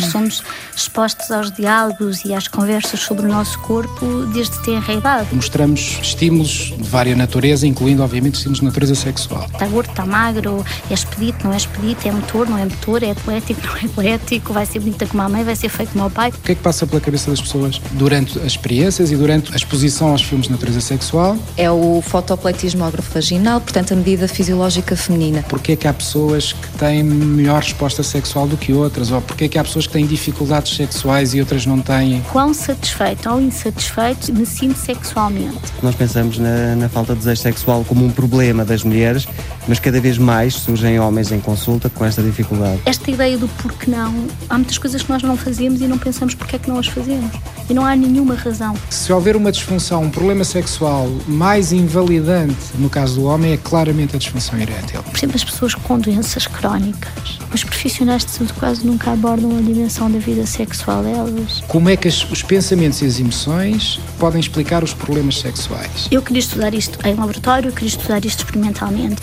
Nós somos expostos aos diálogos e às conversas sobre o nosso corpo desde tenra idade. Mostramos estímulos de várias natureza, incluindo, obviamente, estímulos de natureza sexual. Está gordo, está magro, é expedito, não é expedito, é motor, não é motor, é atlético, não é atlético, vai ser bonita como a mãe, vai ser feio como o pai. O que é que passa pela cabeça das pessoas durante as experiências e durante a exposição aos filmes de natureza sexual? É o fotopletismo vaginal, portanto, a medida fisiológica feminina. Porquê é que há pessoas que têm melhor resposta sexual do que outras? Ou porquê é que há pessoas que têm dificuldades sexuais e outras não têm? Quão satisfeito ou insatisfeito me sinto sexualmente? Nós pensamos na, na falta de desejo sexual como um problema das mulheres, mas cada vez mais surgem homens em consulta com esta dificuldade. Esta ideia do porquê não, há muitas coisas que nós não fazemos e não pensamos porque é que não as fazemos. E não há nenhuma razão. Se houver uma disfunção, um problema sexual mais invalidante no caso do homem, é claramente a disfunção erétil. Por exemplo, as pessoas com doenças crónicas. Os profissionais de saúde quase nunca abordam a dimensão da vida sexual delas. Como é que os pensamentos e as emoções podem explicar os problemas sexuais? Eu queria estudar isto em laboratório, eu queria estudar isto experimentalmente.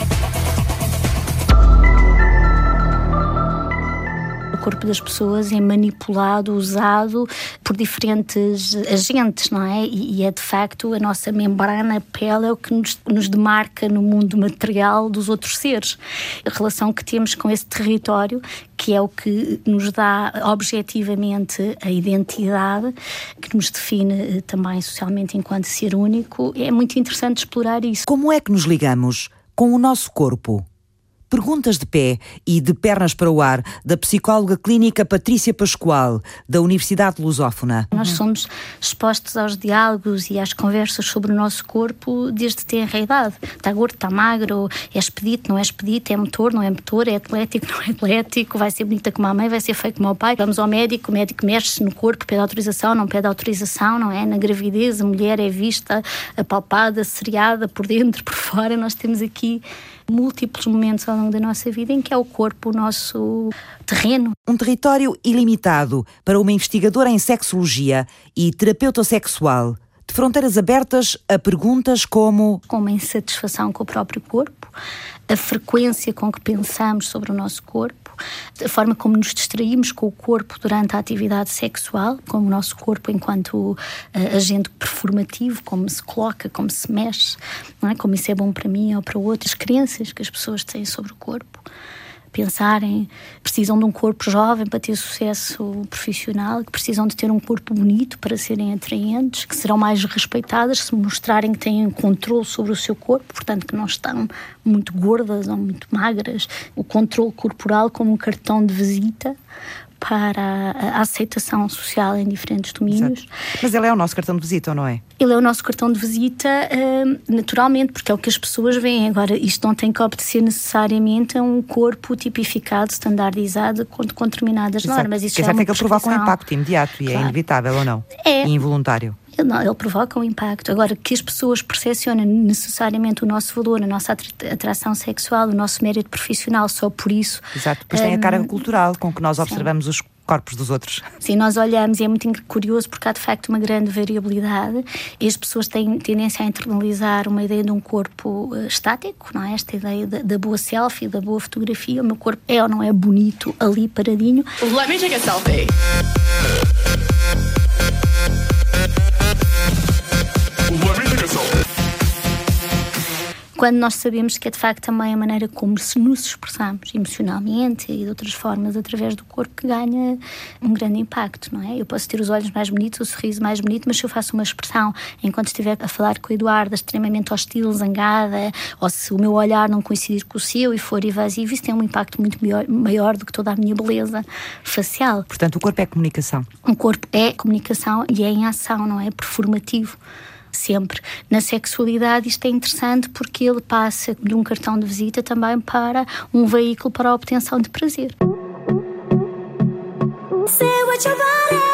Corpo das pessoas é manipulado, usado por diferentes agentes, não é? E, é de facto a nossa membrana, a pele, é o que nos, nos demarca no mundo material dos outros seres. A relação que temos com esse território, que é o que nos dá objetivamente a identidade, que nos define eh, também socialmente enquanto ser único, é muito interessante explorar isso. Como é que nos ligamos com o nosso corpo? Perguntas de pé e de pernas para o ar, da psicóloga clínica Patrícia Pascoal, da Universidade Lusófona. Nós somos expostos aos diálogos e às conversas sobre o nosso corpo desde tenra idade. Está gordo, está magro, é expedito, não é expedito, é motor, não é motor, é atlético, não é atlético, vai ser bonita como a mãe, vai ser feio como o pai. Vamos ao médico, o médico mexe no corpo, pede autorização, não pede autorização, não é? Na gravidez, a mulher é vista, apalpada, seriada por dentro, por fora. Nós temos aqui múltiplos momentos ao longo da nossa vida em que é o corpo o nosso terreno. Um território ilimitado para uma investigadora em sexologia e terapeuta sexual. De fronteiras abertas a perguntas como: Como a insatisfação com o próprio corpo, a frequência com que pensamos sobre o nosso corpo a forma como nos distraímos com o corpo durante a atividade sexual, como o nosso corpo enquanto uh, agente performativo, como se coloca, como se mexe, é? como isso é bom para mim ou para outras crenças que as pessoas têm sobre o corpo pensarem, precisam de um corpo jovem para ter sucesso profissional, que precisam de ter um corpo bonito para serem atraentes, que serão mais respeitadas se mostrarem que têm controle sobre o seu corpo, portanto que não estão muito gordas ou muito magras. O controle corporal como um cartão de visita para a aceitação social em diferentes domínios. Exato. Mas ele é o nosso cartão de visita, ou não é? Ele é o nosso cartão de visita uh, naturalmente, porque é o que as pessoas veem. Agora, isto não tem que obedecer necessariamente a um corpo tipificado, standardizado com, com determinadas Exato. normas. Isso é, é que ele provoca um impacto imediato e é claro. é inevitável, ou não? É. E involuntário. Ele, não, ele provoca um impacto. Agora, que as pessoas percepcionem necessariamente o nosso valor, a nossa atração sexual, o nosso mérito profissional só por isso. Exato, depois um, tem a carga hum, cultural com que nós observamos sim. os corpos dos outros. Sim, nós olhamos e é muito curioso porque há de facto uma grande variabilidade e as pessoas têm tendência a internalizar uma ideia de um corpo uh, estático, não é? Esta ideia da, da, boa selfie, da boa fotografia. O meu corpo é ou não é bonito ali paradinho. Let me take a selfie. Quando nós sabemos que é de facto também a maneira como se nos expressamos emocionalmente e de outras formas através do corpo que ganha um grande impacto, não é? Eu posso ter os olhos mais bonitos, o sorriso mais bonito, mas se eu faço uma expressão enquanto estiver a falar com o Eduardo extremamente hostil, zangada, ou se o meu olhar não coincidir com o seu e for evasivo, isso tem um impacto muito maior, maior do que toda a minha beleza facial. Portanto, o corpo é comunicação. O corpo é comunicação e é em ação, não é? Performativo sempre. Na sexualidade, isto é interessante porque ele passa de um cartão de visita também para um veículo para a obtenção de prazer. Say what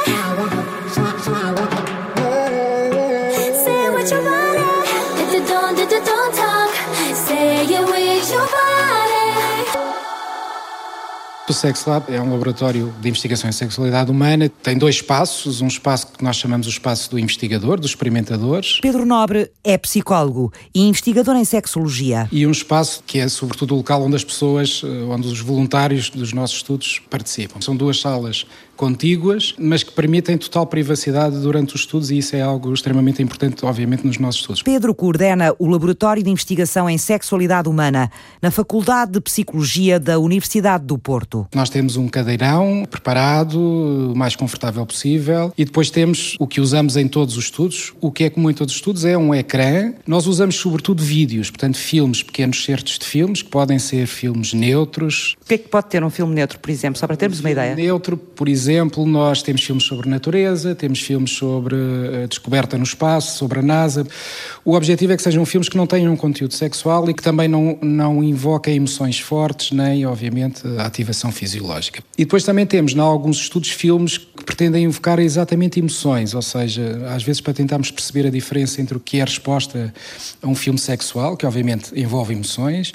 O Sex Lab é um laboratório de investigação em sexualidade humana. Tem dois espaços. Um espaço que nós chamamos o espaço do investigador, dos experimentadores. Pedro Nobre é psicólogo e investigador em sexologia. E um espaço que é, sobretudo, o local onde as pessoas, eh, onde os voluntários dos nossos estudos participam. São duas salas contíguas, mas que permitem total privacidade durante os estudos e isso é algo extremamente importante, obviamente, nos nossos estudos. Pedro coordena o Laboratório de Investigação em Sexualidade Humana na Faculdade de Psicologia da Universidade do Porto. Nós temos um cadeirão preparado, o mais confortável possível, e depois temos o que usamos em todos os estudos. O que é comum em todos os estudos é um ecrã. Nós usamos sobretudo vídeos, portanto, filmes, pequenos certos de filmes, que podem ser filmes neutros. O que é que pode ter um filme neutro, por exemplo, só para termos um uma ideia? Neutro, por exemplo, exemplo, nós temos filmes sobre natureza, temos filmes sobre a descoberta no espaço, sobre a NASA. O objetivo é que sejam filmes que não tenham um conteúdo sexual e que também não, não invoquem emoções fortes, nem, obviamente, a ativação fisiológica. E depois também temos, em alguns estudos, filmes que pretendem invocar exatamente emoções, ou seja, às vezes para tentarmos perceber a diferença entre o que é a resposta a um filme sexual, que obviamente envolve emoções,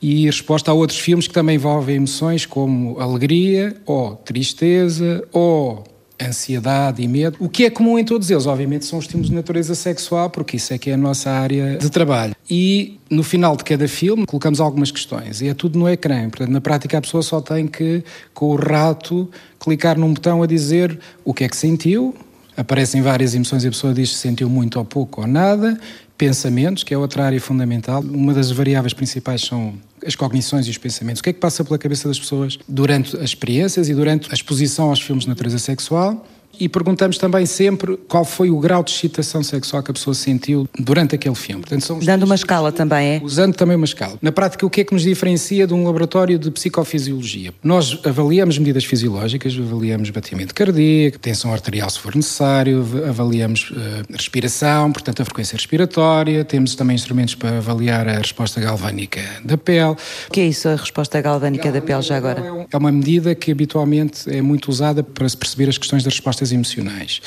e resposta a outros filmes que também envolvem emoções como alegria ou tristeza ou ansiedade e medo. O que é comum em todos eles, obviamente, são os estímulos de natureza sexual, porque isso é que é a nossa área de trabalho. E no final de cada filme colocamos algumas questões e é tudo no ecrã. Portanto, na prática, a pessoa só tem que, com o rato, clicar num botão a dizer o que é que sentiu. Aparecem várias emoções e a pessoa diz se sentiu muito ou pouco ou nada. Pensamentos, que é outra área fundamental. Uma das variáveis principais são as cognições e os pensamentos. O que é que passa pela cabeça das pessoas durante as experiências e durante a exposição aos filmes de natureza sexual? E perguntamos também sempre qual foi o grau de excitação sexual que a pessoa sentiu durante aquele filme. Portanto, Dando uma escala também, é? Usando também uma escala. Na prática, o que é que nos diferencia de um laboratório de psicofisiologia? Nós avaliamos medidas fisiológicas, avaliamos batimento cardíaco, tensão arterial se for necessário, avaliamos uh, respiração, portanto a frequência respiratória, temos também instrumentos para avaliar a resposta galvânica da pele. O que é isso, a resposta galvânica da pele já agora? É uma medida que habitualmente é muito usada para se perceber as questões das respostas emocionais.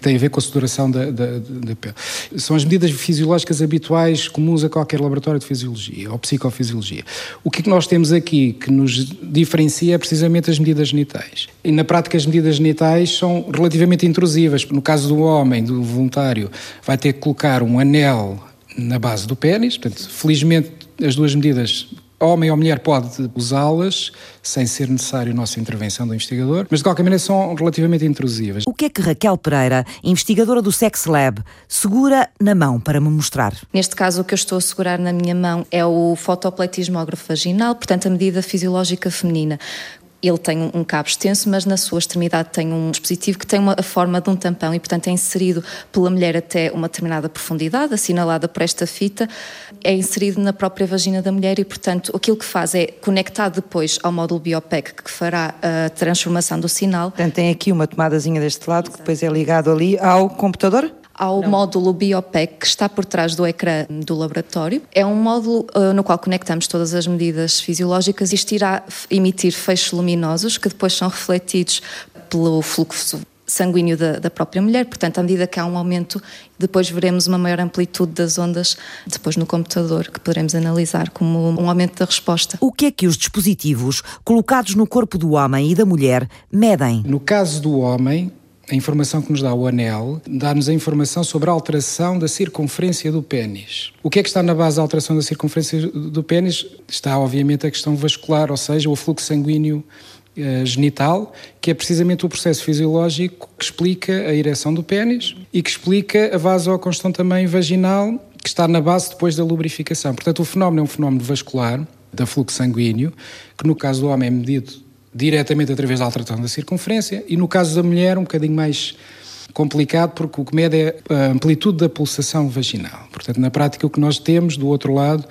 Tem a ver com a sudoração da, da, da pele. São as medidas fisiológicas habituais comuns a qualquer laboratório de fisiologia ou psicofisiologia. O que, é que nós temos aqui que nos diferencia é precisamente as medidas genitais. E na prática as medidas genitais são relativamente intrusivas. No caso do homem, do voluntário, vai ter que colocar um anel na base do pênis, portanto, felizmente as duas medidas homem ou mulher pode usá-las sem ser necessário a nossa intervenção do investigador, mas de qualquer maneira são relativamente intrusivas. O que é que Raquel Pereira, investigadora do Sex Lab, segura na mão para me mostrar? Neste caso, o que eu estou a segurar na minha mão é o fotopletismógrafo vaginal, portanto, a medida fisiológica feminina. Ele tem um cabo extenso, mas na sua extremidade tem um dispositivo que tem uma, a forma de um tampão e, portanto, é inserido pela mulher até uma determinada profundidade, assinalada por esta fita, é inserido na própria vagina da mulher e, portanto, aquilo que faz é conectar depois ao módulo Biopec que fará a transformação do sinal. Portanto, tem aqui uma tomadazinha deste lado que depois é ligado ali ao computador? ao Não. módulo Biopec que está por trás do ecrã do laboratório. É um módulo uh, no qual conectamos todas as medidas fisiológicas e isto irá emitir feixes luminosos que depois são refletidos pelo fluxo sanguíneo da, da, própria mulher, portanto, à medida que há um aumento, depois veremos uma maior amplitude das ondas depois no computador, que poderemos analisar como um aumento da resposta. O que é que os dispositivos colocados no corpo do homem e da mulher medem? No caso do homem, a informação que nos dá o anel dá-nos a informação sobre a alteração da circunferência do pênis. O que é que está na base da alteração da circunferência do pênis? Está, obviamente, a questão vascular, ou seja, o fluxo sanguíneo eh, genital, que é precisamente o processo fisiológico que explica a ereção do pênis e que explica a vasoconstão também vaginal, que está na base depois da lubrificação. Portanto, o fenómeno é um fenómeno vascular, da fluxo sanguíneo, que no caso do homem é medido diretamente através da alteração da circunferência e no caso da mulher um bocadinho mais complicado porque o que mede é a amplitude da pulsação vaginal. Portanto, na prática o que nós temos do outro lado,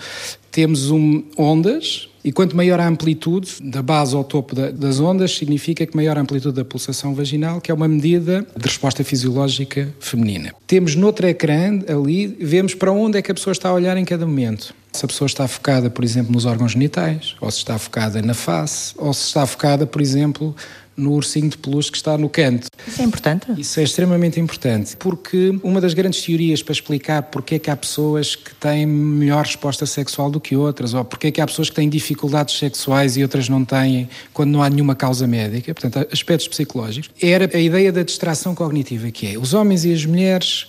temos um, ondas e quanto maior a amplitude da base ao topo da, das ondas, significa que maior a amplitude da pulsação vaginal, que é uma medida de resposta fisiológica feminina. Temos noutro ecrã ali, vemos para onde é que a pessoa está a olhar em cada momento. Se a pessoa está focada, por exemplo, nos órgãos genitais, ou se está focada na face, ou se está focada, por exemplo, no ursinho de peluche que está no canto. Isso é importante? Isso é extremamente importante, porque uma das grandes teorias para explicar porque é que há pessoas que têm melhor resposta sexual do que outras, ou porque é que há pessoas que têm dificuldades sexuais e outras não têm, quando não há nenhuma causa médica, portanto, aspectos psicológicos, era a ideia da distração cognitiva, que é os homens e as mulheres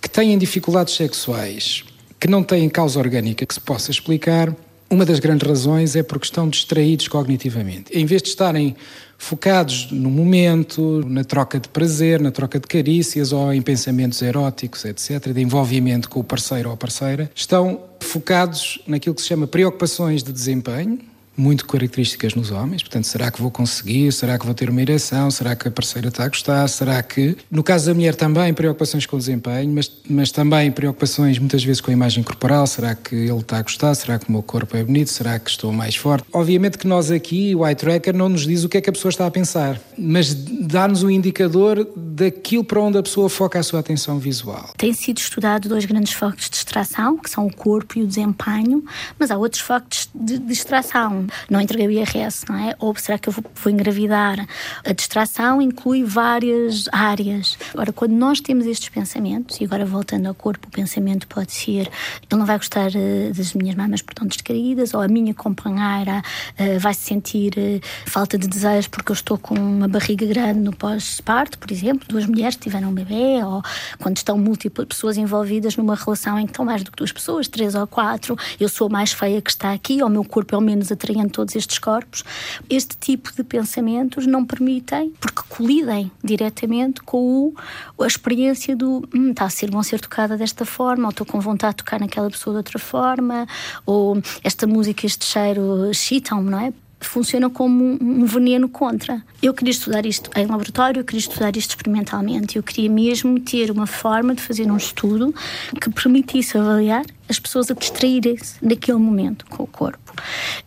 que têm dificuldades sexuais, que não têm causa orgânica que se possa explicar, uma das grandes razões é porque estão distraídos cognitivamente. Em vez de estarem focados no momento, na troca de prazer, na troca de carícias ou em pensamentos eróticos, etc., de envolvimento com o parceiro ou a parceira, estão focados naquilo que se chama preocupações de desempenho, muito características nos homens. Portanto, será que vou conseguir? Será que vou ter uma ereção? Será que a parceira está a gostar? Será que. No caso da mulher, também preocupações com o desempenho, mas, mas também preocupações muitas vezes com a imagem corporal. Será que ele está a gostar? Será que o meu corpo é bonito? Será que estou mais forte? Obviamente que nós aqui, o eye tracker, não nos diz o que é que a pessoa está a pensar, mas dá-nos um indicador daquilo para onde a pessoa foca a sua atenção visual. Tem sido estudado dois grandes focos de distração, que são o corpo e o desempenho, mas há outros focos de distração não entreguei o IRS, não é? Ou será que eu vou, vou engravidar? A distração inclui várias áreas. Agora, quando nós temos estes pensamentos, e agora voltando ao corpo, o pensamento pode ser: ele não vai gostar uh, das minhas mamas por tão descaídas, ou a minha companheira uh, vai se sentir uh, falta de desejo porque eu estou com uma barriga grande no pós-parto, por exemplo, duas mulheres tiveram um bebê, ou quando estão múltiplas pessoas envolvidas numa relação em que estão mais do que duas pessoas, três ou quatro, eu sou a mais feia que está aqui, ou o meu corpo é o menos atraente em todos estes corpos, este tipo de pensamentos não permitem, porque colidem diretamente com o, a experiência do hum, está a ser bom ser tocada desta forma, ou estou com vontade de tocar naquela pessoa de outra forma, ou esta música, este cheiro excitam-me, não é? funciona como um veneno contra. Eu queria estudar isto em laboratório, eu queria estudar isto experimentalmente, eu queria mesmo ter uma forma de fazer um estudo que permitisse avaliar as pessoas a distraírem-se naquele momento com o corpo.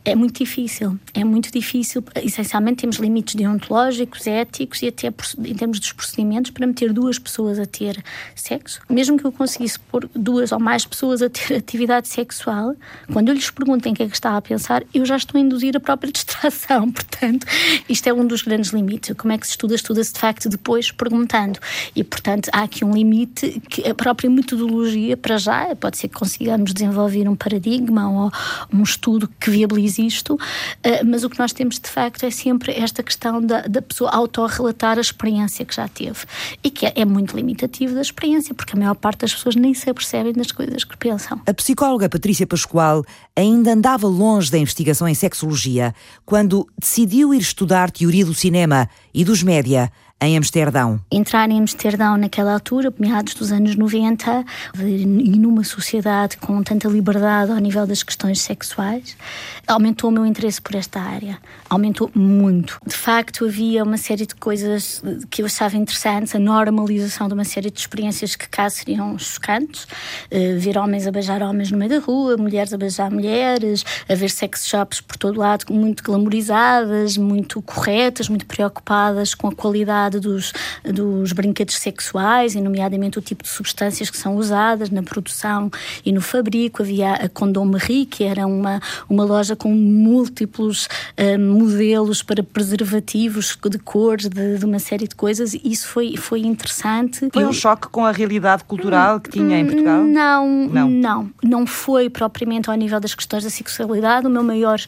É muito difícil, é muito difícil. Essencialmente temos limites deontológicos, éticos e até em termos dos procedimentos para meter duas pessoas a ter sexo. Mesmo que eu conseguisse pôr duas ou mais pessoas a ter atividade sexual, quando eu lhes pergunto em que é que está a pensar, eu já estou a induzir a própria distração. Portanto, isto é um dos grandes limites. Como é que se estuda? Estuda-se de facto depois perguntando. E, portanto, há aqui um limite que a própria metodologia, para já, pode ser que consiga consigamos desenvolver um paradigma ou um estudo que viabilize isto, eh, mas o que nós temos de facto é sempre esta questão da, da pessoa autorrelatar a experiência que já teve e que é, é muito limitativo da experiência, porque a maior parte das pessoas nem se apercebem das coisas que pensam. A psicóloga Patrícia Pascoal ainda andava longe da investigação em sexologia quando decidiu ir estudar teoria do cinema e dos média em Amsterdão. Entrar em Amsterdão naquela altura, meados dos anos 90, e numa sociedade com tanta liberdade ao nível das questões sexuais, aumentou o meu interesse por esta área. Aumentou muito. De facto, havia uma série de coisas que eu achava interessantes, a normalização de uma série de experiências que cá seriam chocantes. Uh, ver homens a beijar homens no meio da rua, mulheres a beijar mulheres, a ver sex shops por todo lado muito glamorizadas, muito corretas, muito preocupadas com a qualidade dos, dos brinquedos sexuais, e nomeadamente o tipo de substâncias que são usadas na produção e no fabrico. Havia a Condom Marie, que era uma, uma loja com múltiplos uh, modelos para preservativos de cores, de, de, uma série de coisas. Isso foi, foi interessante. Foi um choque com a realidade cultural que tinha em Portugal? Não, não, não. Não foi propriamente ao nível das questões da sexualidade. O meu maior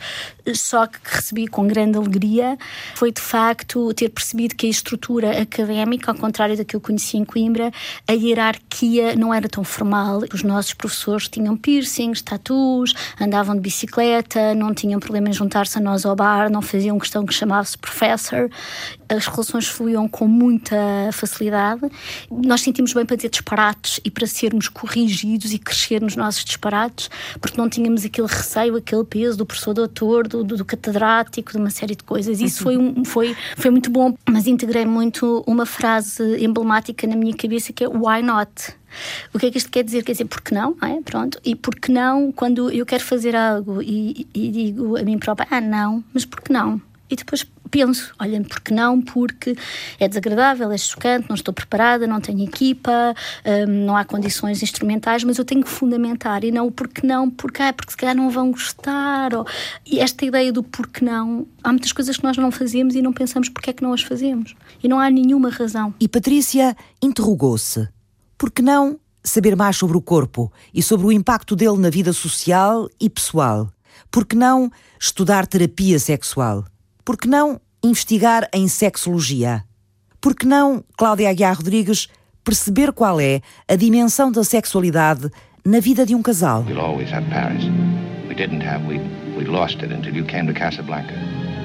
choque que recebi com grande alegria foi de facto ter percebido que a estrutura estrutura académica, ao contrário da que eu conheci em Coimbra, a hierarquia não era tão formal. Os nossos professores tinham piercings, tatus, andavam de bicicleta, não tinham problema em juntar-se a nós ao bar, não faziam questão que chamava-se professor. As relações fluíam com muita facilidade. Nós sentimos bem para dizer disparates e para sermos corrigidos e crescer nos nossos disparates, porque não tínhamos aquele receio, aquele peso do professor doutor, do, do, do catedrático, de uma série de coisas. Isso foi, um, foi, foi muito bom, mas integrei muito uma frase emblemática na minha cabeça que é why not? O que é que isto quer dizer? Quer dizer, porque não? É? Pronto. E porque não, quando eu quero fazer algo e, e digo a mim própria, ah, não, mas porque não? E depois penso, olha, porque não? Porque é desagradável, é chocante, não estou preparada, não tenho equipa, hum, não há condições instrumentais, mas eu tenho que fundamentar e não o porque não, porque, ah, porque se calhar não vão gostar. Ou... E esta ideia do porque não, há muitas coisas que nós não fazemos e não pensamos porque é que não as fazemos. E não há nenhuma razão. E Patrícia interrogou-se: por que não saber mais sobre o corpo e sobre o impacto dele na vida social e pessoal? Por que não estudar terapia sexual? Por que não investigar em sexologia? Por que não, Cláudia Aguiar Rodrigues, perceber qual é a dimensão da sexualidade na vida de um casal? We'll Paris. Casablanca.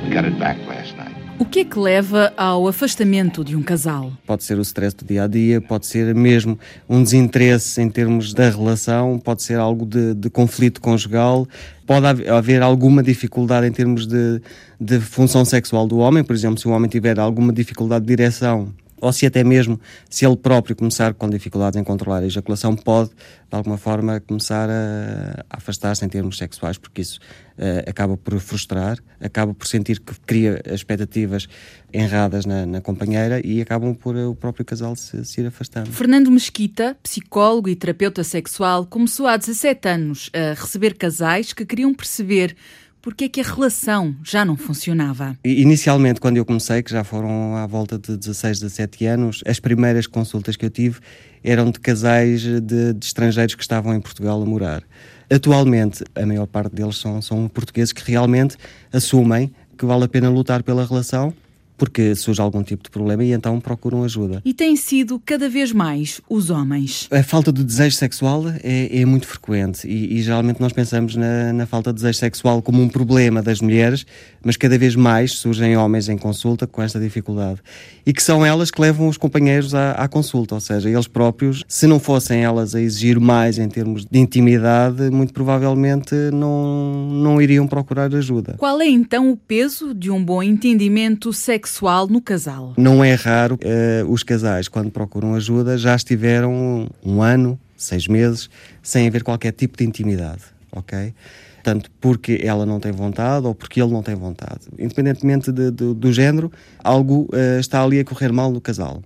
We got it back last night. O que é que leva ao afastamento de um casal? Pode ser o stress do dia a dia, pode ser mesmo um desinteresse em termos da relação, pode ser algo de, de conflito conjugal, pode haver alguma dificuldade em termos de, de função sexual do homem, por exemplo, se o homem tiver alguma dificuldade de direção ou se até mesmo se ele próprio começar com dificuldades em controlar a ejaculação, pode de alguma forma começar a, a afastar-se em termos sexuais, porque isso uh, acaba por frustrar, acaba por sentir que cria expectativas erradas na, na companheira e acabam por uh, o próprio casal se, se ir afastando. Fernando Mesquita, psicólogo e terapeuta sexual, começou há 17 anos a receber casais que queriam perceber porque é que a relação já não funcionava? Inicialmente, quando eu comecei, que já foram à volta de 16, 17 anos, as primeiras consultas que eu tive eram de casais de, de estrangeiros que estavam em Portugal a morar. Atualmente, a maior parte deles são, são portugueses que realmente assumem que vale a pena lutar pela relação porque surge algum tipo de problema e então procuram ajuda. E tem sido cada vez mais os homens. A falta de desejo sexual é, é muito frequente e, e, geralmente nós pensamos na, na, falta de desejo sexual como um problema das mulheres, mas cada vez mais surgem homens em consulta com esta dificuldade. E que são elas que levam os companheiros à, à consulta, ou seja, eles próprios, se não fossem elas a exigir mais em termos de intimidade, muito provavelmente não, não iriam procurar ajuda. Qual é então o peso de um bom entendimento sexual? Sexual no casal. Não é raro uh, os casais, quando procuram ajuda, já estiveram um ano, seis meses, sem haver qualquer tipo de intimidade, ok? Tanto porque ela não tem vontade ou porque ele não tem vontade. Independentemente de, de, do género, algo uh, está ali a correr mal no casal.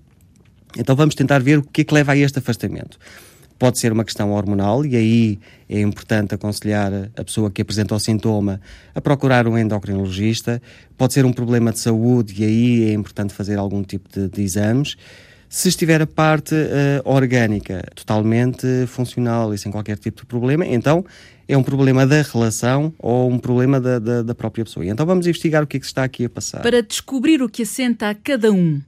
Então vamos tentar ver o que é que leva a este afastamento. Pode ser uma questão hormonal e aí é importante aconselhar a pessoa que apresenta o sintoma a procurar um endocrinologista. Pode ser um problema de saúde e aí é importante fazer algum tipo de, de exames. Se estiver a parte uh, orgânica totalmente funcional e sem qualquer tipo de problema, então é um problema da relação ou um problema da, da, da própria pessoa. Então vamos investigar o que é que está aqui a passar. Para descobrir o que assenta a cada um,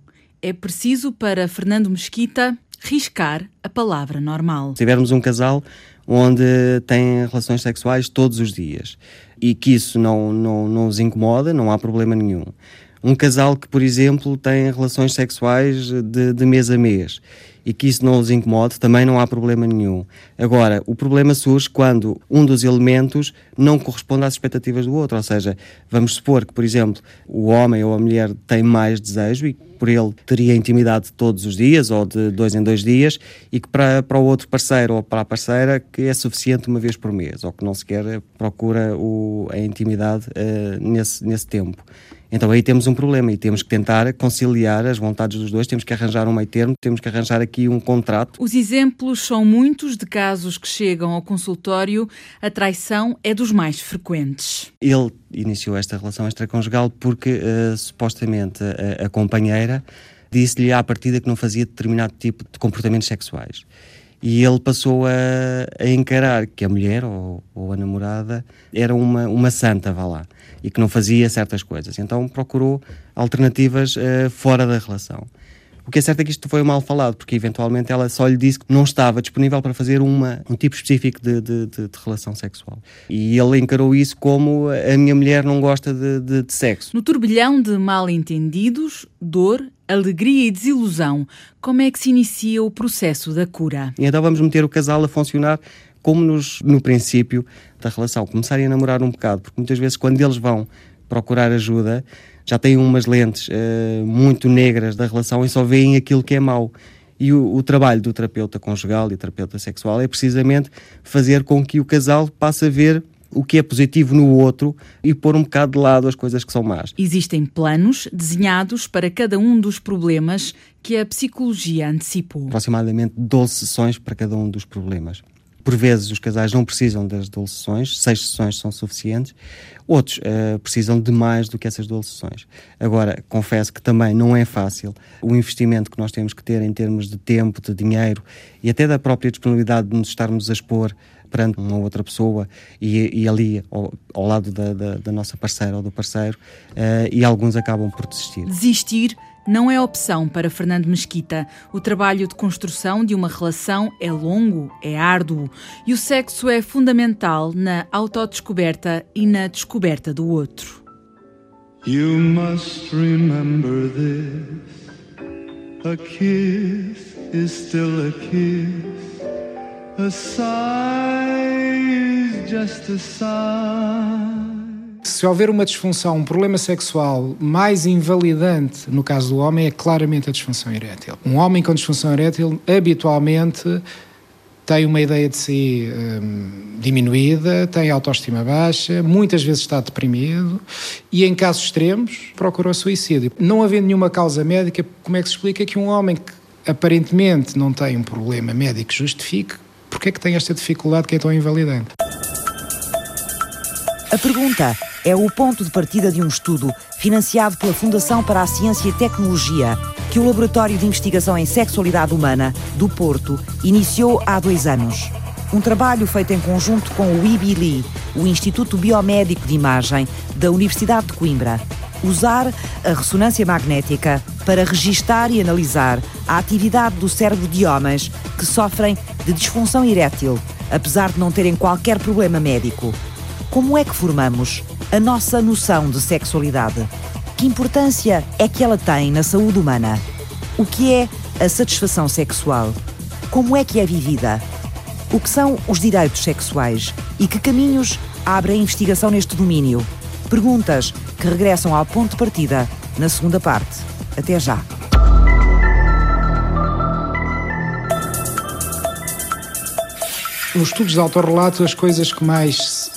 é preciso para Fernando Mesquita riscar a palavra normal. Se tivermos um casal onde tem relações sexuais todos os dias e que isso não, não, não os incomoda, não há problema nenhum. Um casal que, por exemplo, tem relações sexuais de, de mês a mês e que isso não os incomode, também não há problema nenhum. Agora, o problema surge quando um dos elementos não corresponde às expectativas do outro, ou seja, vamos supor que, por exemplo, o homem ou a mulher tem mais desejo e por ele teria intimidade todos os dias ou de dois em dois dias e que para, para o outro parceiro ou para a parceira que é suficiente uma vez por mês ou que não sequer procura o, a intimidade uh, nesse, nesse tempo. Então aí temos um problema e temos que tentar conciliar as vontades dos dois, temos que arranjar um meio termo, temos que arranjar aqui um contrato. Os exemplos são muitos de casos que chegam ao consultório, a traição é dos mais frequentes. Ele iniciou esta relação extraconjugal porque uh, supostamente a, a companheira disse-lhe à partida que não fazia determinado tipo de comportamentos sexuais. E ele passou a, a encarar que a mulher ou, ou, a namorada era uma, uma santa, vá lá e que não fazia certas coisas. Então procurou alternativas uh, fora da relação. O que é certo é que isto foi mal falado, porque eventualmente ela só lhe disse que não estava disponível para fazer uma, um tipo específico de, de, de, de relação sexual. E ele encarou isso como a minha mulher não gosta de, de sexo. No turbilhão de mal entendidos, dor, alegria e desilusão, como é que se inicia o processo da cura? E então vamos meter o casal a funcionar como nos, no princípio da relação, começarem a namorar um bocado, porque muitas vezes quando eles vão procurar ajuda, já têm umas lentes uh, muito negras da relação e só veem aquilo que é mau. E o, o, trabalho do terapeuta conjugal e terapeuta sexual é precisamente fazer com que o casal passe a ver o que é positivo no outro e pôr um bocado de lado as coisas que são más. Existem planos desenhados para cada um dos problemas que a psicologia antecipou. Aproximadamente 12 sessões para cada um dos problemas. Por vezes os casais não precisam das 12 sessões, 6 sessões são suficientes, outros uh, precisam de mais do que essas 12 sessões. Agora, confesso que também não é fácil o investimento que nós temos que ter em termos de tempo, de dinheiro e até da própria disponibilidade de nos estarmos a expor perante uma outra pessoa e, e ali ao, ao lado da, da, da, nossa parceira ou do parceiro, uh, e alguns acabam por desistir. Desistir não é opção para Fernando Mesquita. O trabalho de construção de uma relação é longo, é árduo e o sexo é fundamental na autodescoberta e na descoberta do outro. You must remember this. A kiss is still a kiss. A sigh is just a sigh se houver uma disfunção, um problema sexual mais invalidante no caso do homem, é claramente a disfunção erétil. Um homem com disfunção erétil habitualmente tem uma ideia de si hum, diminuída, tem autoestima baixa, muitas vezes está deprimido e, em casos extremos, procura o suicídio. Não havendo nenhuma causa médica, como é que se explica que um homem que aparentemente não tem um problema médico que justifique, porque é que tem esta dificuldade que é tão invalidante? A pergunta é o ponto de partida de um estudo financiado pela Fundação para a Ciência e Tecnologia, que o Laboratório de Investigação em Sexualidade Humana do Porto iniciou há dois anos. Um trabalho feito em conjunto com o IBILI, o Instituto Biomédico de Imagem da Universidade de Coimbra. Usar a ressonância magnética para registar e analisar a atividade do cérebro de homens que sofrem de disfunção erétil, apesar de não terem qualquer problema médico. Como é que formamos a nossa noção de sexualidade? Que importância é que ela tem na saúde humana? O que é a satisfação sexual? Como é que é vivida? O que são os direitos sexuais e que caminhos abre a investigação neste domínio? Perguntas que regressam ao ponto de partida na segunda parte. Até já. Nos estudos de autorrelato, as coisas que mais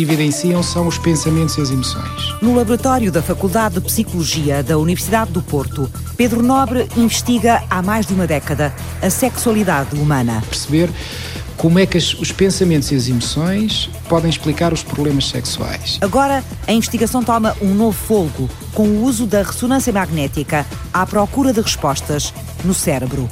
se evidenciam são os pensamentos e as emoções. No laboratório da Faculdade de Psicologia da Universidade do Porto, Pedro Nobre investiga há mais de uma década a sexualidade humana. Perceber como é que os pensamentos e as emoções podem explicar os problemas sexuais. Agora, a investigação toma um novo folgo com o uso da ressonância magnética à procura de respostas no cérebro.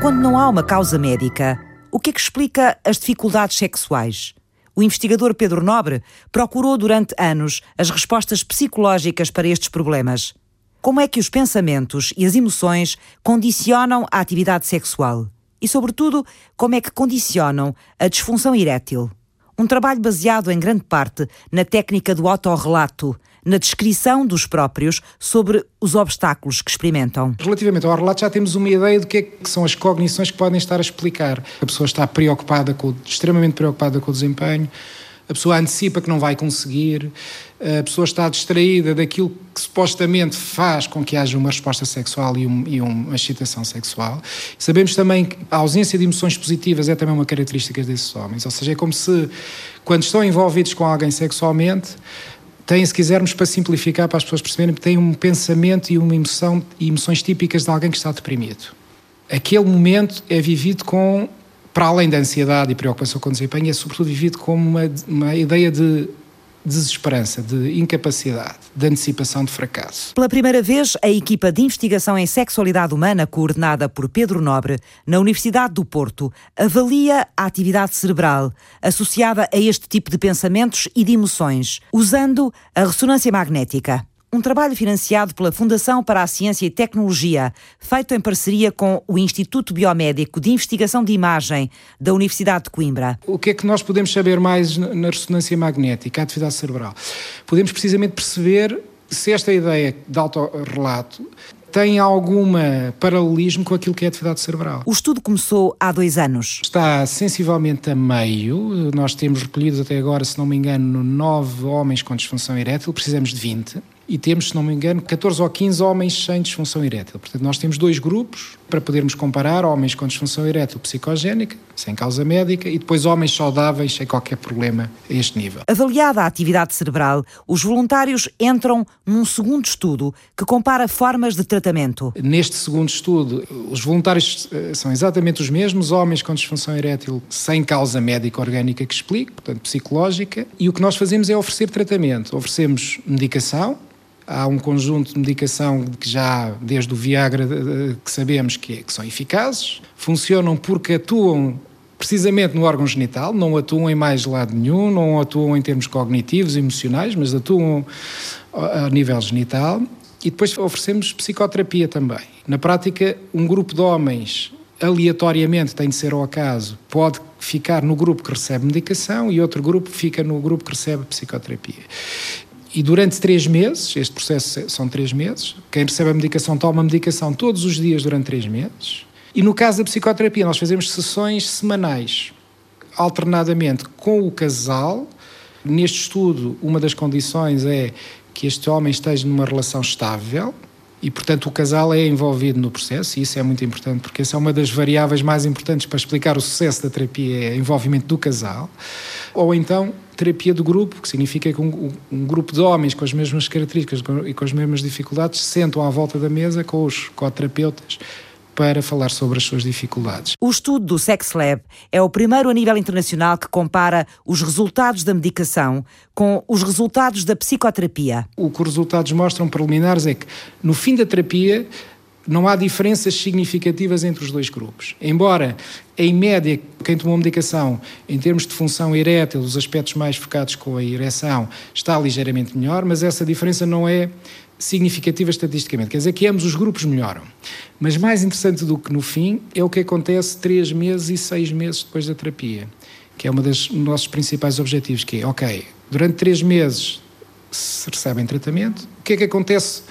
Quando não há uma causa médica, o que é que explica as dificuldades sexuais? O investigador Pedro Nobre procurou durante anos as respostas psicológicas para estes problemas. Como é que os pensamentos e as emoções condicionam a atividade sexual? E, sobretudo, como é que condicionam a disfunção erétil? Um trabalho baseado em grande parte na técnica do autorrelato, na descrição dos próprios sobre os obstáculos que experimentam. Relativamente ao relato, já temos uma ideia do que, é que são as cognições que podem estar a explicar. A pessoa está preocupada, com, extremamente preocupada com o desempenho, a pessoa antecipa que não vai conseguir, a pessoa está distraída daquilo que supostamente faz com que haja uma resposta sexual e, um, e uma excitação sexual. Sabemos também que a ausência de emoções positivas é também uma característica desses homens, ou seja, é como se, quando estão envolvidos com alguém sexualmente, têm, se quisermos, para simplificar, para as pessoas perceberem, têm um pensamento e uma emoção e emoções típicas de alguém que está deprimido. Aquele momento é vivido com, para além da ansiedade e preocupação com o desempenho, é sobretudo vivido como uma, uma ideia de desesperança, de incapacidade, de antecipação de fracasso. Pela primeira vez, a equipa de investigação em sexualidade humana, coordenada por Pedro Nobre, na Universidade do Porto, avalia a atividade cerebral associada a este tipo de pensamentos e de emoções, usando a ressonância magnética um trabalho financiado pela Fundação para a Ciência e Tecnologia, feito em parceria com o Instituto Biomédico de Investigação de Imagem da Universidade de Coimbra. O que é que nós podemos saber mais na ressonância magnética, a atividade cerebral? Podemos precisamente perceber se esta ideia de autorrelato tem algum paralelismo com aquilo que é a atividade cerebral. O estudo começou há dois anos. Está sensivelmente a meio. Nós temos recolhido até agora, se não me engano, nove homens com disfunção erétil, precisamos de 20. E temos, se não me engano, 14 ou 15 homens sem disfunção erétil. Portanto, nós temos dois grupos para podermos comparar homens com disfunção erétil psicogénica, sem causa médica, e depois homens saudáveis sem qualquer problema a este nível. Avaliada a atividade cerebral, os voluntários entram num segundo estudo que compara formas de tratamento. Neste segundo estudo, os voluntários eh, são exatamente os mesmos, homens com disfunção erétil sem causa médica orgânica que explique, portanto psicológica, e o que nós fazemos é oferecer tratamento. Oferecemos medicação, Há um conjunto de medicação que já, desde o Viagra, que sabemos que, que são eficazes, funcionam porque atuam precisamente no órgão genital, não atuam em mais lado nenhum, não atuam em termos cognitivos, emocionais, mas atuam a nível genital. E depois oferecemos psicoterapia também. Na prática, um grupo de homens aleatoriamente tem de ser ao acaso, pode ficar no grupo que recebe medicação e outro grupo fica no grupo que recebe psicoterapia. E durante três meses, este processo são três meses, quem recebe a medicação toma a medicação todos os dias durante três meses. E no caso da psicoterapia, nós fazemos sessões semanais, alternadamente com o casal. Neste estudo, uma das condições é que este homem esteja numa relação estável, e, portanto, o casal é envolvido no processo, e isso é muito importante, porque essa é uma das variáveis mais importantes para explicar o sucesso da terapia, é o envolvimento do casal. Ou então, terapia do grupo, que significa que um, um grupo de homens com as mesmas características e com as mesmas dificuldades sentam à volta da mesa com os coterapeutas para falar sobre as suas dificuldades. O estudo do Sex Lab é o primeiro a nível internacional que compara os resultados da medicação com os resultados da psicoterapia. O que os resultados mostram preliminares é que, no fim da terapia, não há diferenças significativas entre os dois grupos. Embora, em média, quem tomou medicação, em termos de função erétil, os aspectos mais focados com a ereção, está ligeiramente melhor, mas essa diferença não é significativa estatisticamente. Quer dizer que ambos os grupos melhoram. Mas mais interessante do que no fim é o que acontece três meses e seis meses depois da terapia, que é um dos nossos principais objetivos, que é, ok, durante três meses se recebem tratamento, o que é que acontece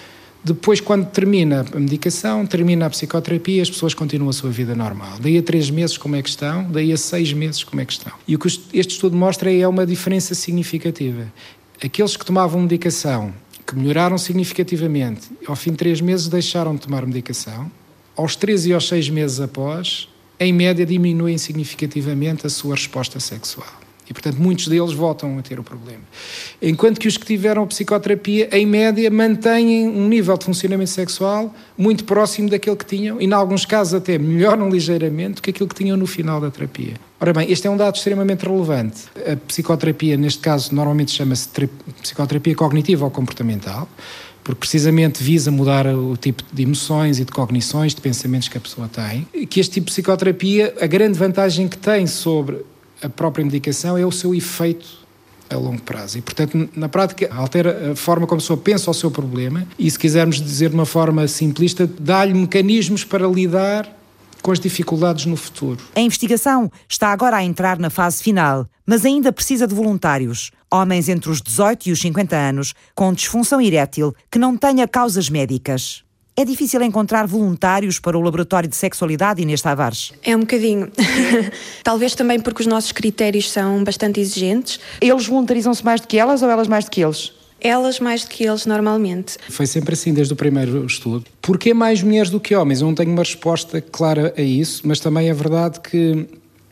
depois, quando termina a medicação, termina a psicoterapia, as pessoas continuam a sua vida normal. Daí a três meses, como é que estão? Daí a seis meses, como é que estão? E o que este estudo mostra é uma diferença significativa. Aqueles que tomavam medicação que melhoraram significativamente. Ao fim de três meses deixaram de tomar medicação. Aos três e aos seis meses após, em média, diminuem significativamente a sua resposta sexual. E, portanto, muitos deles voltam a ter o problema. Enquanto que os que tiveram psicoterapia, em média, mantêm um nível de funcionamento sexual muito próximo daquele que tinham, e, em alguns casos, até melhoram ligeiramente do que aquilo que tinham no final da terapia. Ora bem, este é um dado extremamente relevante. A psicoterapia, neste caso, normalmente chama-se psicoterapia cognitiva ou comportamental, porque precisamente visa mudar o tipo de emoções e de cognições, de pensamentos que a pessoa tem. Que este tipo de psicoterapia, a grande vantagem que tem sobre a própria medicação é o seu efeito a longo prazo. E, portanto, na prática, altera a forma como a pessoa pensa o seu problema e, se quisermos dizer de uma forma simplista, dá-lhe mecanismos para lidar com as dificuldades no futuro. A investigação está agora a entrar na fase final, mas ainda precisa de voluntários. Homens entre os 18 e os 50 anos, com disfunção erétil, que não tenha causas médicas. É difícil encontrar voluntários para o Laboratório de Sexualidade, Inês Tavares? É um bocadinho. Talvez também porque os nossos critérios são bastante exigentes. Eles voluntarizam-se mais do que elas ou elas mais do que eles? Elas mais do que eles, normalmente. Foi sempre assim desde o primeiro estudo. Porquê mais mulheres do que homens? Eu não tenho uma resposta clara a isso, mas também é verdade que,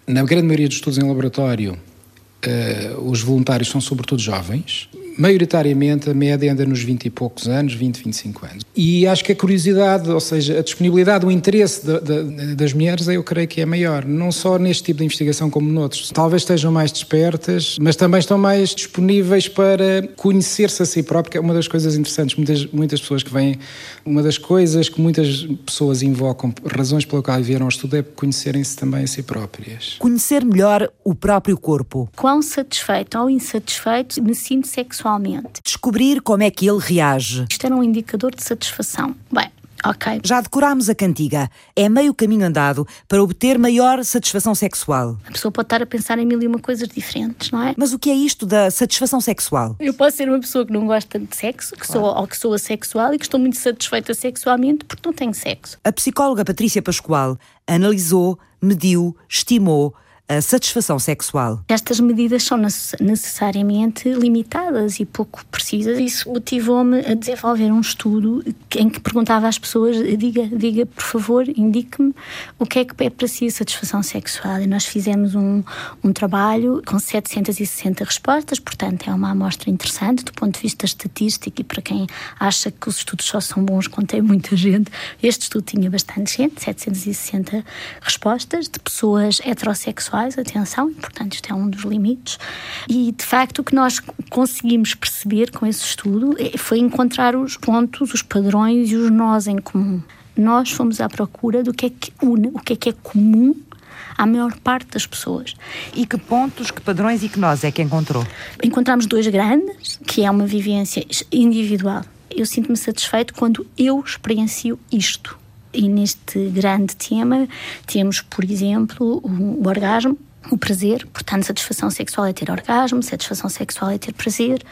na grande maioria dos estudos em laboratório, uh, os voluntários são sobretudo jovens maioritariamente a média anda nos 20 e poucos anos, 20, 25 anos. E acho que a curiosidade, ou seja, a disponibilidade, o interesse de, de, das mulheres, eu creio que é maior, não só neste tipo de investigação como noutros. Talvez estejam mais despertas, mas também estão mais disponíveis para conhecer-se a si próprio, que é uma das coisas interessantes. Muitas, muitas pessoas que vêm, uma das coisas que muitas pessoas invocam, razões pela qual vieram ao estudo, é conhecerem-se também a si próprias. Conhecer melhor o próprio corpo. Quão satisfeito ou insatisfeito me sinto sexualmente Descobrir como é que ele reage. Isto era um indicador de satisfação. Bem, Ok. Já decorámos a cantiga. É meio caminho andado para obter maior satisfação sexual. A pessoa pode estar a pensar em mil e uma coisas diferentes, não é? Mas o que é isto da satisfação sexual? Eu posso ser uma pessoa que não gosta de sexo, que claro. sou, ou que sou assexual e que estou muito satisfeita sexualmente porque não tenho sexo. A psicóloga Patrícia Pascoal analisou, mediu, estimou a satisfação sexual. Estas medidas são necessariamente limitadas e pouco precisas. Isso motivou-me a desenvolver um estudo em que perguntava às pessoas: diga, diga, por favor, indique-me o que é que é para si a satisfação sexual. E nós fizemos um, um trabalho com 760 respostas, portanto, é uma amostra interessante do ponto de vista estatístico e para quem acha que os estudos só são bons quando tem muita gente, este estudo tinha bastante gente, 760 respostas de pessoas heterossexuais, atenção, e portanto isto é um dos limites. E de facto o que nós conseguimos perceber com esse estudo é, foi encontrar os pontos, os padrões e os nós em comum. Nós fomos à procura do que é que une, o que é que é comum à maior parte das pessoas. E que pontos, que padrões e que nós é que encontrou? Encontramos dois grandes, que é uma vivência individual. Eu sinto-me satisfeito quando eu experiencio isto. E neste grande tema temos, por exemplo, o orgasmo, o prazer, portanto, satisfação sexual é ter orgasmo, satisfação sexual é ter prazer,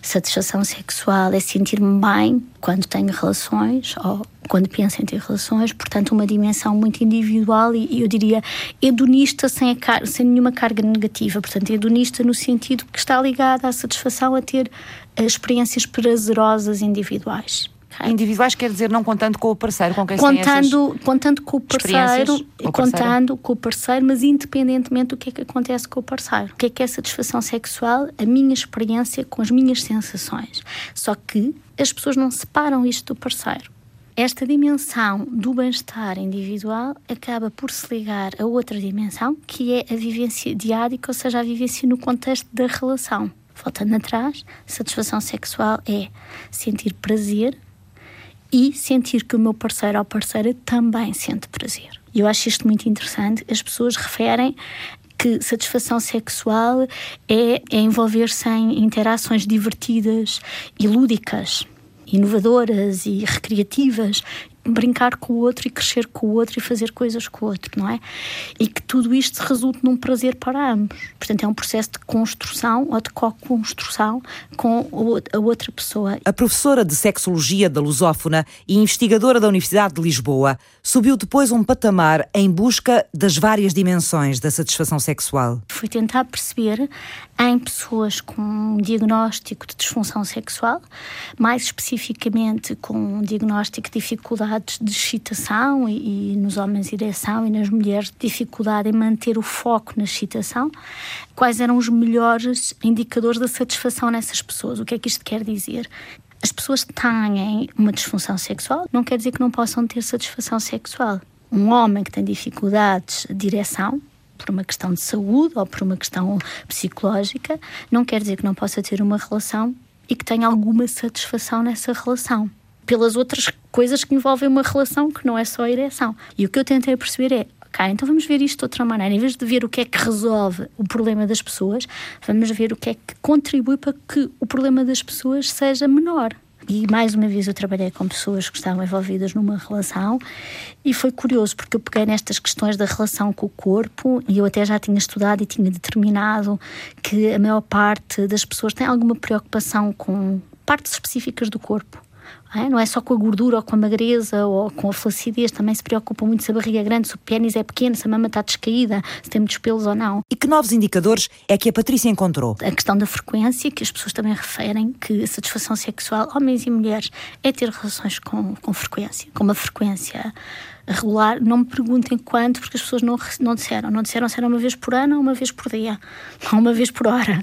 satisfação sexual é sentir-me bem quando tenho relações ou quando penso em ter relações, portanto, uma dimensão muito individual e eu diria hedonista sem, sem nenhuma carga negativa, portanto, hedonista no sentido que está ligada à satisfação a ter experiências prazerosas individuais. Individuais quer dizer não contando com o parceiro com quem contando, contando com o parceiro, o contando com o parceiro, mas independentemente do que é que acontece com o parceiro. O que é que é satisfação sexual? A minha experiência com as minhas sensações. Só que as pessoas não separam isto do parceiro. Esta dimensão do bem-estar individual acaba por se ligar a outra dimensão, que é a vivência diádica, ou seja, a vivência no contexto da relação. Voltando atrás, satisfação sexual é sentir prazer e sentir que o meu parceiro ou parceira também sente prazer. Eu acho isto muito interessante. As pessoas referem que satisfação sexual é, é envolver-se em interações divertidas e lúdicas inovadoras e recreativas brincar com o outro e crescer com o outro e fazer coisas com o outro, não é? E que tudo isto resulte num prazer para ambos. Portanto, é um processo de construção ou de co-construção com a outra pessoa. A professora de Sexologia da Lusófona e investigadora da Universidade de Lisboa subiu depois um patamar em busca das várias dimensões da satisfação sexual. Foi tentar perceber em pessoas com um diagnóstico de disfunção sexual, mais especificamente com um diagnóstico de dificuldades de excitação e, e nos homens ereção e nas mulheres dificuldade em manter o foco na excitação, quais eram os melhores indicadores da satisfação nessas pessoas? O que é que isto quer dizer? As pessoas têm uma disfunção sexual, não quer dizer que não possam ter satisfação sexual. Um homem que tem dificuldades de ereção por uma questão de saúde ou por uma questão psicológica, não quer dizer que não possa ter uma relação e que tenha alguma satisfação nessa relação. Pelas outras coisas que envolvem uma relação que não é só a ereção. E o que eu tentei perceber é, ok, então vamos ver isto de outra maneira. Em vez de ver o que é que resolve o problema das pessoas, vamos ver o que é que contribui para que o problema das pessoas seja menor. E mais uma vez eu trabalhei com pessoas que estavam envolvidas numa relação e foi curioso porque eu peguei nestas questões da relação com o corpo e eu até já tinha estudado e tinha determinado que a maior parte das pessoas tem alguma preocupação com partes específicas do corpo? Não é só com a gordura ou com a magreza ou com a flacidez, também se preocupam muito se a barriga é grande, se o pênis é pequeno, se a mama está descaída, se tem muitos pelos ou não. E que novos indicadores é que a Patrícia encontrou? A questão da frequência, que as pessoas também referem que a satisfação sexual, homens e mulheres, é ter relações com, com frequência, com uma frequência regular. Não me perguntem quanto, porque as pessoas não, não disseram. Não disseram se era uma vez por ano ou uma vez por dia, ou uma vez por hora.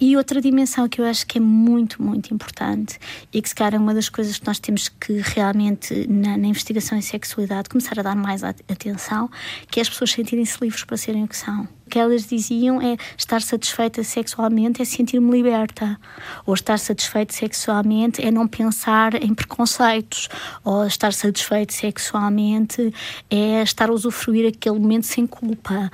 E outra dimensão que eu acho que é muito, muito importante e que, se calhar, é uma das coisas que nós temos que realmente, na, na investigação em sexualidade, começar a dar mais atenção, que é as pessoas sentirem-se livres para serem o que são. O que elas diziam é estar satisfeita sexualmente é sentir-me liberta, ou estar satisfeito sexualmente é não pensar em preconceitos, ou estar satisfeito sexualmente é estar a usufruir aquele momento sem culpa.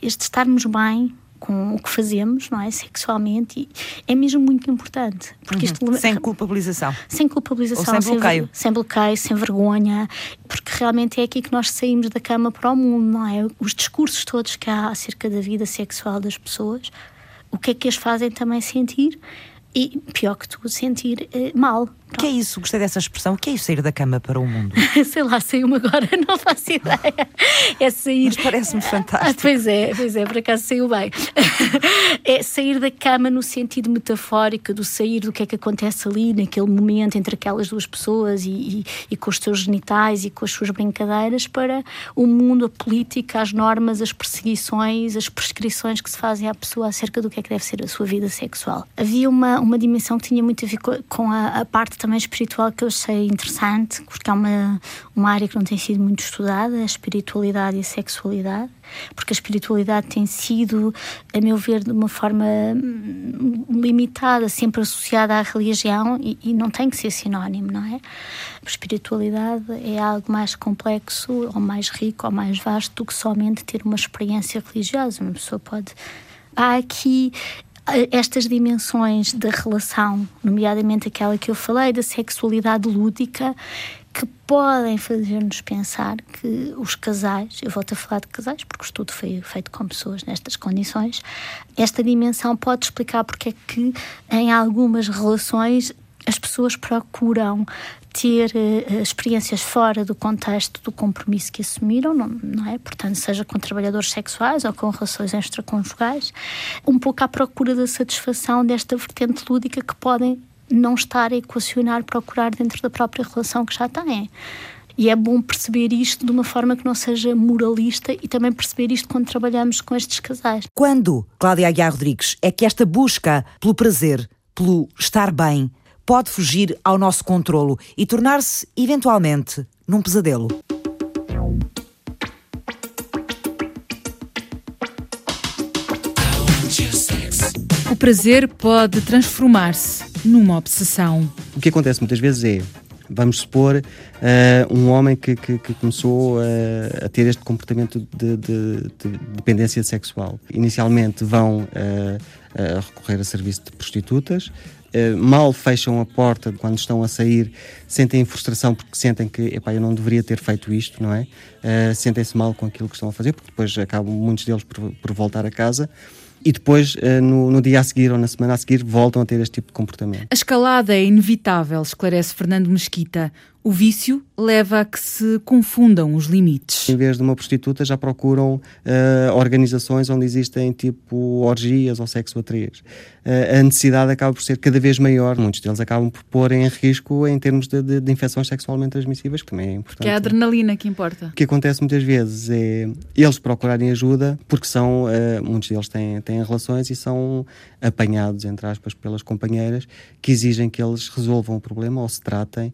Este estarmos bem com o que fazemos, não é? Sexualmente, é mesmo muito importante. Porque uhum. isto, sem culpabilização. Sem culpabilização. Ou sem bloqueio. Sem, sem bloqueio, sem vergonha, porque realmente é aqui que nós saímos da cama para o mundo, não é? Os discursos todos que há acerca da vida sexual das pessoas, o que é que as fazem também sentir? E, pior que tudo, sentir eh, mal O que é isso? Gostei dessa expressão. O que é isso sair da cama para o mundo? Sei lá, saiu-me agora, não faço ideia. É sair. Mas parece-me fantástico. Ah, pois é, pois é, por acaso saiu bem. É sair da cama no sentido metafórico, do sair do que é que acontece ali, naquele momento entre aquelas duas pessoas e, e, e com os seus genitais e com as suas brincadeiras, para o mundo, a política, as normas, as perseguições, as prescrições que se fazem à pessoa acerca do que é que deve ser a sua vida sexual. Havia uma, uma dimensão que tinha muito a ver com a, a parte também espiritual que eu achei interessante, porque é uma, uma área que não tem sido muito estudada, a espiritualidade e a sexualidade, porque a espiritualidade tem sido, a meu ver, de uma forma hum, limitada, sempre associada à religião e, e não tem que ser sinónimo, não é? A espiritualidade é algo mais complexo, ou mais rico, ou mais vasto do que somente ter uma experiência religiosa. Uma pessoa pode há aqui estas dimensões da relação, nomeadamente aquela que eu falei, da sexualidade lúdica, que podem fazer-nos pensar que os casais, eu volto a falar de casais porque o estudo foi feito com pessoas nestas condições, esta dimensão pode explicar porque é que em algumas relações as pessoas procuram ter uh, experiências fora do contexto do compromisso que assumiram, não, não, é? Portanto, seja com trabalhadores sexuais ou com relações extraconjugais, um pouco à procura da satisfação desta vertente lúdica que podem não estar a equacionar, procurar dentro da própria relação que já têm. E é bom perceber isto de uma forma que não seja moralista e também perceber isto quando trabalhamos com estes casais. Quando, Cláudia Aguiar Rodrigues, é que esta busca pelo prazer, pelo estar bem, pode fugir ao nosso controlo e tornar-se, eventualmente, num pesadelo. O prazer pode transformar-se numa obsessão. O que acontece muitas vezes é vamos supor, uh, um homem que, que, que começou uh, a ter este comportamento de, de, de, dependência sexual. Inicialmente vão uh, recorrer a serviço de prostitutas, mal fecham a porta quando estão a sair, sentem frustração porque sentem que, epá, eu não deveria ter feito isto, não é? Uh, sentem-se mal com aquilo que estão a fazer, porque depois acabam muitos deles por, por voltar a casa e depois, uh, no, no, dia a seguir ou na semana a seguir, voltam a ter este tipo de comportamento. A escalada é inevitável, esclarece Fernando Mesquita. O vício leva a que se confundam os limites. Em vez de uma prostituta, já procuram uh, organizações onde existem tipo orgias ou sexo a três. Uh, a necessidade acaba por ser cada vez maior. Muitos deles acabam por pôr em risco em termos de, de, de infecções sexualmente transmissíveis, que também é importante. Que é a adrenalina que importa. O que acontece muitas vezes é eles procurarem ajuda porque são, uh, muitos deles têm, têm relações e são apanhados, entre aspas, pelas companheiras que exigem que eles resolvam o problema ou se tratem,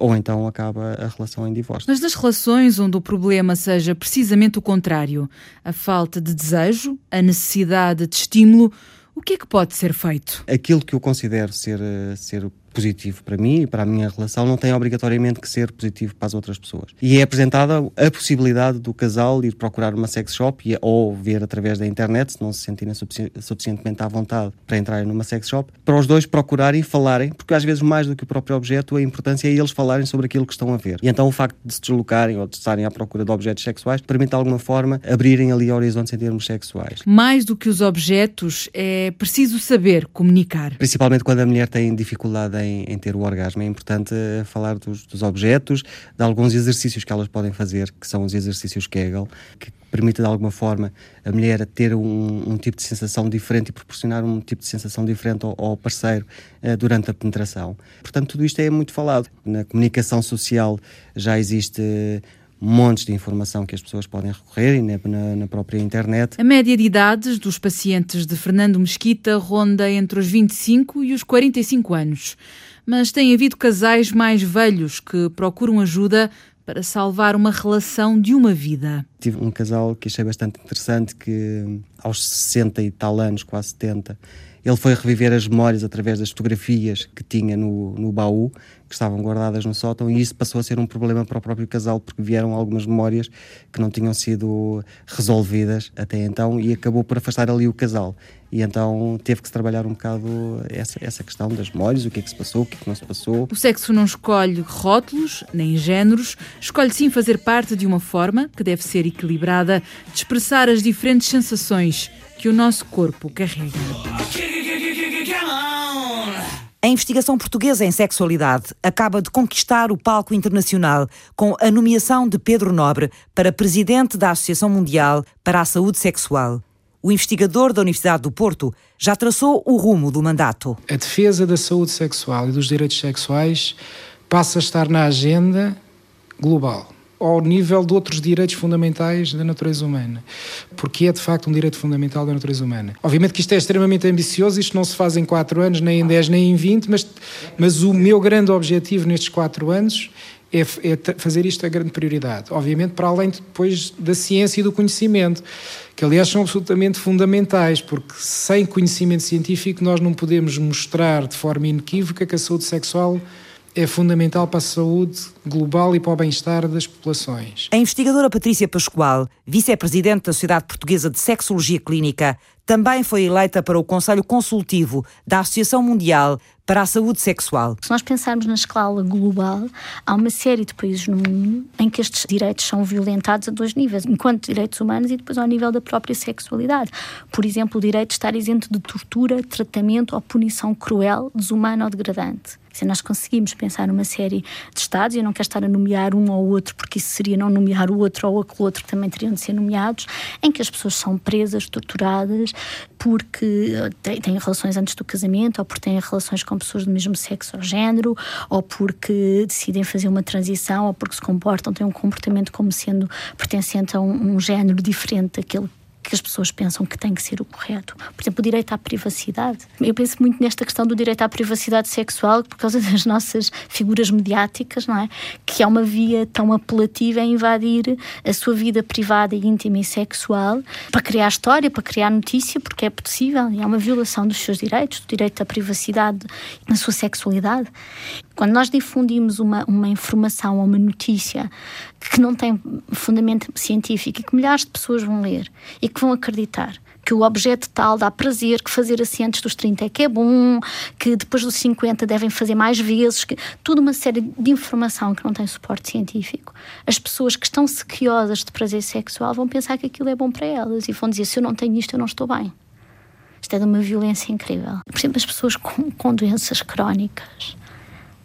ou então então acaba a relação em divórcio. Mas nas relações onde o problema seja precisamente o contrário, a falta de desejo, a necessidade de estímulo, o que é que pode ser feito? Aquilo que eu considero ser, eh, ser positivo para mim e para a minha relação não tem obrigatoriamente que ser positivo para as outras pessoas. E é apresentada a possibilidade do casal ir procurar uma sex shop e, ou ver através da internet, se não se sentirem suficientemente à vontade para entrarem numa sex shop, para os dois procurarem e falarem, porque às vezes mais do que o próprio objeto, a importância é eles falarem sobre aquilo que estão a ver. E então o facto de se deslocarem ou de estarem à procura de objetos sexuais permite de alguma forma abrirem ali horizontes em termos sexuais. Mais do que os objetos, é preciso saber comunicar. Principalmente quando a mulher tem dificuldade em em, em ter o orgasmo. É importante eh, falar dos, dos, objetos, de alguns exercícios que elas podem fazer, que são os exercícios Kegel, que permite de alguma forma a mulher ter um, um tipo de sensação diferente e proporcionar um tipo de sensação diferente ao, ao parceiro uh, durante a penetração. Portanto, tudo isto é muito falado. Na comunicação social já existe montes de informação que as pessoas podem recorrer e na, na, própria internet. A média de idades dos pacientes de Fernando Mesquita ronda entre os 25 e os 45 anos. Mas tem havido casais mais velhos que procuram ajuda para salvar uma relação de uma vida. Tive um casal que achei bastante interessante que aos 60 e tal anos, quase 70, ele foi reviver as memórias através das fotografias que tinha no, no baú, que estavam guardadas no sótão, e isso passou a ser um problema para o próprio casal, porque vieram algumas memórias que não tinham sido resolvidas até então, e acabou por afastar ali o casal. E então teve que se trabalhar um bocado essa, essa questão das memórias, o que é que se passou, o que é que não se passou. O sexo não escolhe rótulos, nem géneros, escolhe sim fazer parte de uma forma, que deve ser equilibrada, de expressar as diferentes sensações que o nosso corpo carrega. A investigação portuguesa em sexualidade acaba de conquistar o palco internacional com a nomeação de Pedro Nobre para presidente da Associação Mundial para a Saúde Sexual. O investigador da Universidade do Porto já traçou o rumo do mandato. A defesa da saúde sexual e dos direitos sexuais passa a estar na agenda global ao nível de outros direitos fundamentais da natureza humana, porque é de facto um direito fundamental da natureza humana. Obviamente que isto é extremamente ambicioso, isto não se faz em 4 anos, nem em 10, nem em 20, mas, mas o meu grande objetivo nestes 4 anos é, é, fazer isto a grande prioridade. Obviamente, para além depois da ciência e do conhecimento, que aliás são absolutamente fundamentais, porque sem conhecimento científico nós não podemos mostrar de forma inequívoca que a saúde sexual é fundamental para a saúde global e para o bem-estar das populações. A investigadora Patrícia Pascoal, vice-presidente da Sociedade Portuguesa de Sexologia Clínica, também foi eleita para o Conselho Consultivo da Associação Mundial para a Saúde Sexual. Se nós pensarmos na escala global, há uma série de países no mundo em que estes direitos são violentados a dois níveis, enquanto direitos humanos e depois ao nível da própria sexualidade. Por exemplo, o direito de estar isento de tortura, tratamento ou punição cruel, desumana ou degradante. Se nós conseguimos pensar numa série de Estados, e eu não quero estar a nomear um ou outro, porque isso seria não nomear o outro ou aquele outro que também teriam de ser nomeados, em que as pessoas são presas, torturadas, porque eh, têm relações antes do casamento, ou porque têm relações com pessoas do mesmo sexo ou género, ou porque decidem fazer uma transição, ou porque se comportam, têm um comportamento como sendo pertencente a um, um género diferente daquele que as pessoas pensam que tem que ser o correto. Por exemplo, o direito à privacidade. Eu penso muito nesta questão do direito à privacidade sexual por causa das nossas figuras mediáticas, não é? Que é uma via tão apelativa a invadir a sua vida privada, íntima e sexual para criar história, para criar notícia, porque é possível e é uma violação dos seus direitos, do direito à privacidade na sua sexualidade. Quando nós difundimos uma, uma informação ou uma notícia que não tem fundamento científico e que milhares de pessoas vão ler e que vão acreditar que o objeto tal dá prazer, que fazer assim antes dos 30 é que é bom, que depois dos 50 devem fazer mais vezes, que tudo uma série de informação que não tem suporte científico. As pessoas que estão sequiosas de prazer sexual vão pensar que aquilo é bom para elas e vão dizer: se eu não tenho isto, eu não estou bem. Isto é de uma violência incrível. Por exemplo, as pessoas com, com doenças crónicas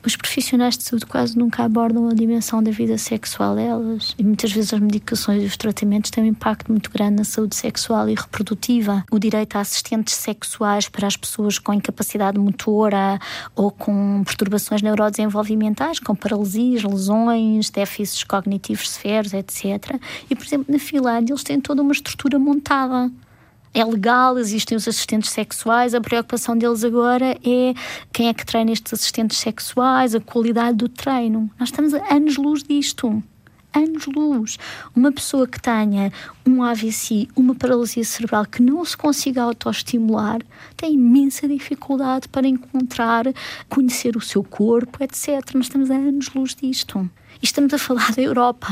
os profissionais de saúde quase nunca abordam a dimensão da vida sexual delas e muitas vezes as medicações e os tratamentos têm um impacto muito grande na saúde sexual e reprodutiva. O direito a assistentes sexuais para as pessoas com incapacidade motora ou com perturbações neurodesenvolvimentais, com paralisias, lesões, déficits cognitivos severos, etc. E, por exemplo, na Finlândia eles têm toda uma estrutura montada é legal, existem os assistentes sexuais, a preocupação deles agora é quem é que treina estes assistentes sexuais, a qualidade do treino. Nós estamos a anos-luz disto. Anos-luz. Uma pessoa que tenha um AVC, uma paralisia cerebral, que não se consiga autoestimular, tem imensa dificuldade para encontrar, conhecer o seu corpo, etc. Nós estamos a anos-luz disto. E estamos a falar da Europa.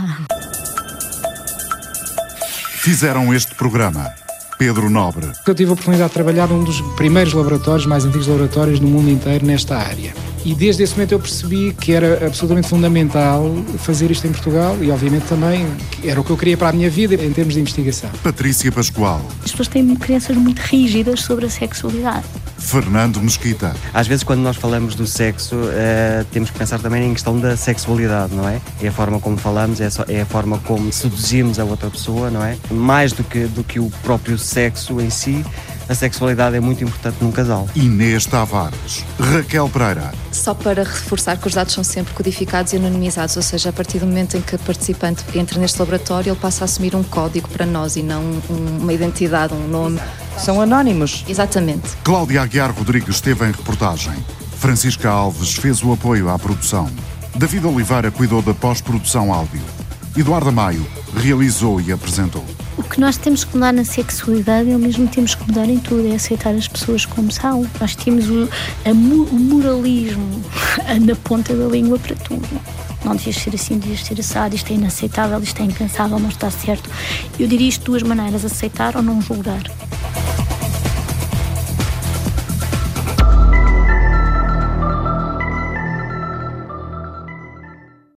Fizeram este programa Pedro Nobre. Eu tive a oportunidade de trabalhar num dos primeiros laboratórios, mais antigos laboratórios do mundo inteiro nesta área. E desde esse momento eu percebi que era absolutamente fundamental fazer isto em Portugal e, obviamente, também era o que eu queria para a minha vida em termos de investigação. Patrícia Pascoal. As pessoas têm crenças muito rígidas sobre a sexualidade. Fernando Mesquita. Às vezes, quando nós falamos do sexo, uh, temos que pensar também em questão da sexualidade, não é? É a forma como falamos, é, só, é a forma como seduzimos a outra pessoa, não é? Mais do que, do que o próprio sexo em si, a sexualidade é muito importante num casal. Inês Tavares, Raquel Pereira. Só para reforçar que os dados são sempre codificados e anonimizados, ou seja, a partir do momento em que o participante entra neste laboratório, ele passa a assumir um código para nós e não um, uma identidade, um nome. São anónimos. Exatamente. Cláudia Aguiar Rodrigues esteve em reportagem. Francisca Alves fez o apoio à produção. David Oliveira cuidou da pós-produção áudio. Eduardo Maio realizou e apresentou. O que nós temos que mudar na sexualidade é o mesmo temos que mudar em tudo, é aceitar as pessoas como são. Nós temos o, a, o moralismo na ponta da língua para tudo. Não devias ser assim, devias ser assado, isto é inaceitável, isto é impensável, não está certo. Eu diria isto de duas maneiras, aceitar ou não julgar.